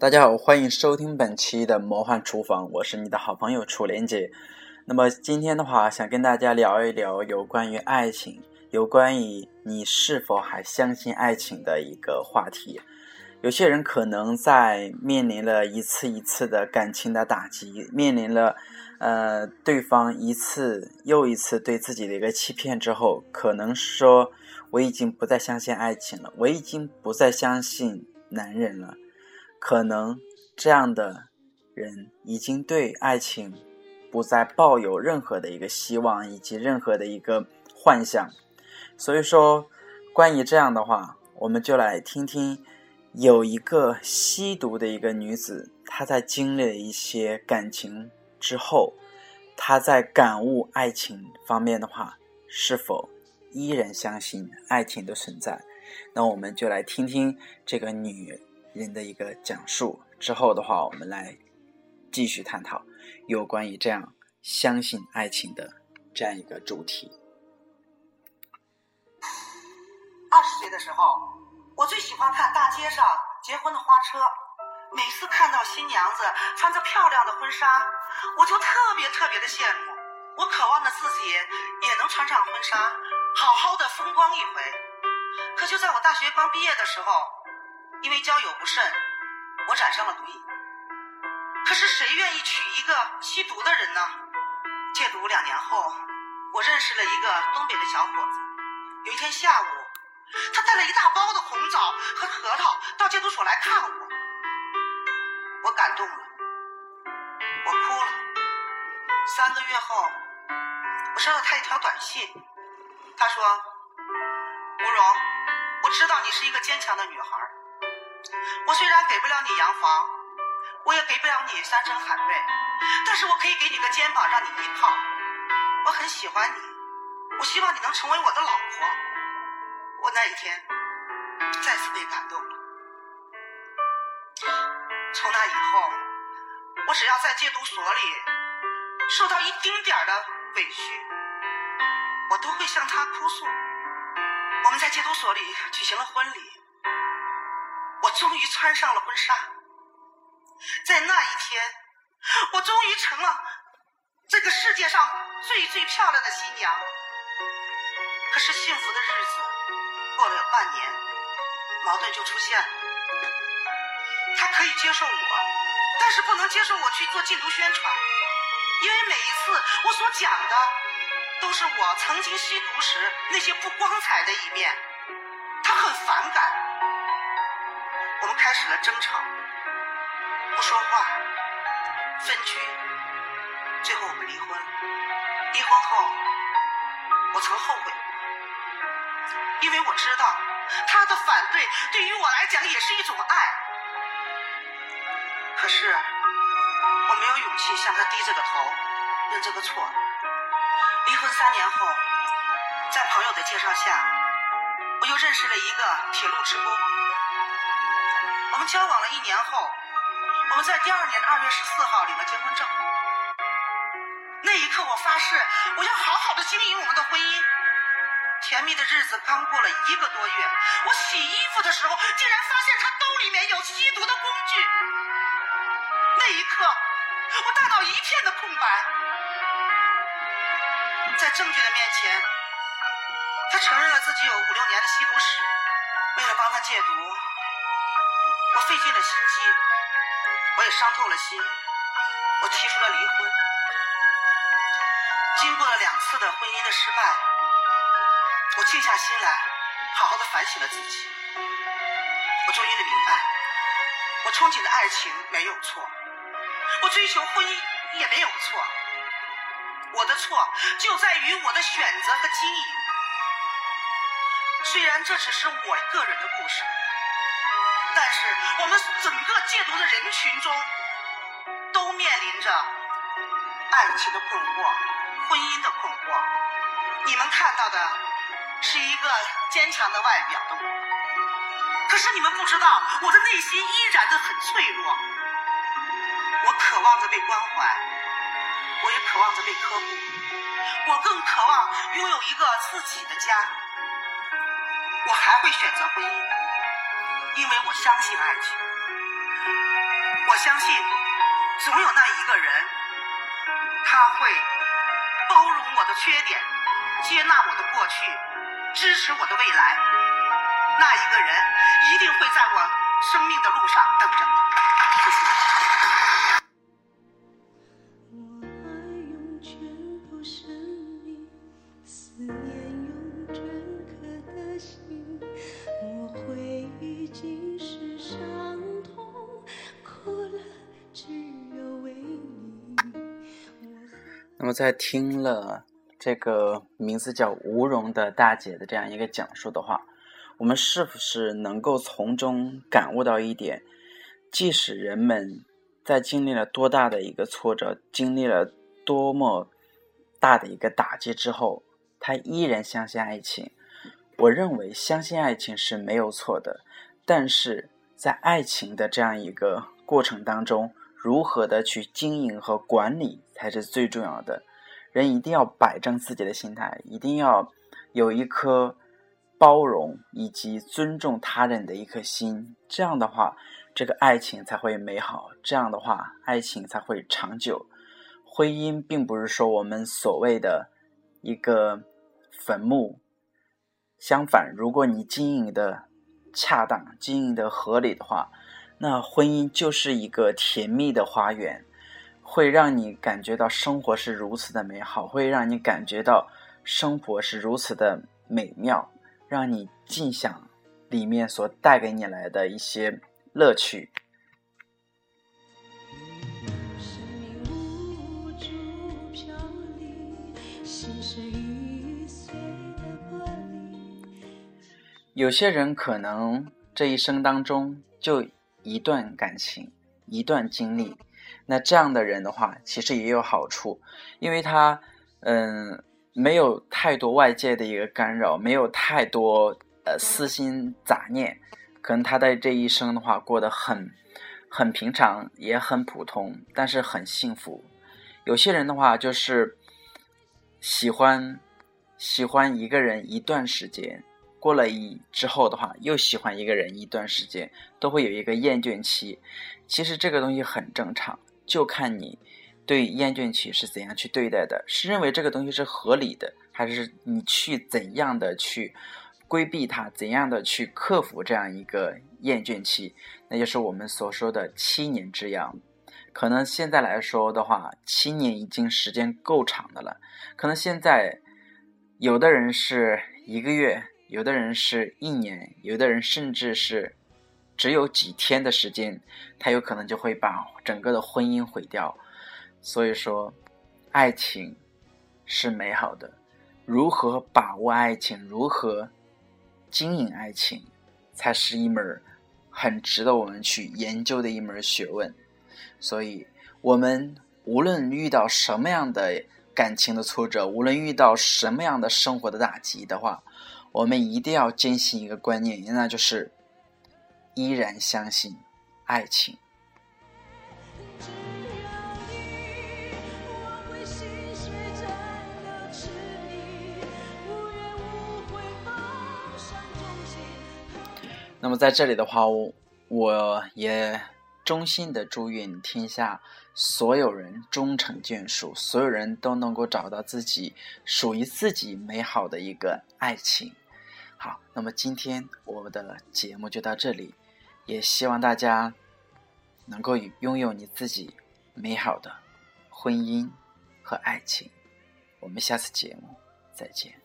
大家好，欢迎收听本期的魔幻厨房，我是你的好朋友楚莲姐。那么今天的话，想跟大家聊一聊有关于爱情，有关于你是否还相信爱情的一个话题。有些人可能在面临了一次一次的感情的打击，面临了呃对方一次又一次对自己的一个欺骗之后，可能说我已经不再相信爱情了，我已经不再相信男人了。可能这样的人已经对爱情不再抱有任何的一个希望以及任何的一个幻想，所以说，关于这样的话，我们就来听听有一个吸毒的一个女子，她在经历了一些感情之后，她在感悟爱情方面的话，是否依然相信爱情的存在？那我们就来听听这个女。人的一个讲述之后的话，我们来继续探讨有关于这样相信爱情的这样一个主题。二十岁的时候，我最喜欢看大街上结婚的花车，每次看到新娘子穿着漂亮的婚纱，我就特别特别的羡慕。我渴望着自己也能穿上婚纱，好好的风光一回。可就在我大学刚毕业的时候。因为交友不慎，我染上了毒瘾。可是谁愿意娶一个吸毒的人呢？戒毒两年后，我认识了一个东北的小伙子。有一天下午，他带了一大包的红枣和核桃到戒毒所来看我，我感动了，我哭了。三个月后，我收到他一条短信，他说：“吴荣，我知道你是一个坚强的女孩。”我虽然给不了你洋房，我也给不了你山珍海味，但是我可以给你个肩膀让你依靠。我很喜欢你，我希望你能成为我的老婆。我那一天再次被感动了。从那以后，我只要在戒毒所里受到一丁点的委屈，我都会向他哭诉。我们在戒毒所里举行了婚礼。终于穿上了婚纱，在那一天，我终于成了这个世界上最最漂亮的新娘。可是幸福的日子过了有半年，矛盾就出现了。他可以接受我，但是不能接受我去做禁毒宣传，因为每一次我所讲的都是我曾经吸毒时那些不光彩的一面，他很反感。开始了争吵，不说话，分居，最后我们离婚。离婚后，我曾后悔，因为我知道他的反对对于我来讲也是一种爱。可是我没有勇气向他低这个头，认这个错。离婚三年后，在朋友的介绍下，我又认识了一个铁路职工。我们交往了一年后，我们在第二年的二月十四号领了结婚证。那一刻，我发誓我要好好的经营我们的婚姻。甜蜜的日子刚过了一个多月，我洗衣服的时候，竟然发现他兜里面有吸毒的工具。那一刻，我大脑一片的空白。在证据的面前，他承认了自己有五六年的吸毒史。为了帮他戒毒。我费尽了心机，我也伤透了心，我提出了离婚。经过了两次的婚姻的失败，我静下心来，好好的反省了自己。我终于的明白，我憧憬的爱情没有错，我追求婚姻也没有错。我的错就在于我的选择和经营。虽然这只是我个人的故事。但是我们整个戒毒的人群中，都面临着爱情的困惑、婚姻的困惑。你们看到的是一个坚强的外表的我，可是你们不知道，我的内心依然的很脆弱。我渴望着被关怀，我也渴望着被呵护，我更渴望拥有一个自己的家。我还会选择婚姻。因为我相信爱情，我相信，总有那一个人，他会包容我的缺点，接纳我的过去，支持我的未来。那一个人一定会在我生命的路上等着。那么在听了这个名字叫吴蓉的大姐的这样一个讲述的话，我们是不是能够从中感悟到一点？即使人们在经历了多大的一个挫折，经历了多么大的一个打击之后，他依然相信爱情。我认为相信爱情是没有错的，但是在爱情的这样一个过程当中，如何的去经营和管理才是最重要的。人一定要摆正自己的心态，一定要有一颗包容以及尊重他人的一颗心。这样的话，这个爱情才会美好。这样的话，爱情才会长久。婚姻并不是说我们所谓的一个坟墓，相反，如果你经营的恰当、经营的合理的话，那婚姻就是一个甜蜜的花园，会让你感觉到生活是如此的美好，会让你感觉到生活是如此的美妙，让你尽享里面所带给你来的一些乐趣。有些人可能这一生当中就一段感情，一段经历，那这样的人的话，其实也有好处，因为他嗯没有太多外界的一个干扰，没有太多呃私心杂念，可能他的这一生的话过得很很平常，也很普通，但是很幸福。有些人的话就是喜欢喜欢一个人一段时间。过了一之后的话，又喜欢一个人一段时间，都会有一个厌倦期。其实这个东西很正常，就看你对厌倦期是怎样去对待的，是认为这个东西是合理的，还是你去怎样的去规避它，怎样的去克服这样一个厌倦期，那就是我们所说的七年之痒。可能现在来说的话，七年已经时间够长的了。可能现在有的人是一个月。有的人是一年，有的人甚至是只有几天的时间，他有可能就会把整个的婚姻毁掉。所以说，爱情是美好的，如何把握爱情，如何经营爱情，才是一门很值得我们去研究的一门学问。所以，我们无论遇到什么样的感情的挫折，无论遇到什么样的生活的打击的话，我们一定要坚信一个观念，那就是依然相信爱情。那么在这里的话，我我也衷心的祝愿天下所有人终成眷属，所有人都能够找到自己属于自己美好的一个爱情。好，那么今天我们的节目就到这里，也希望大家能够拥有你自己美好的婚姻和爱情。我们下次节目再见。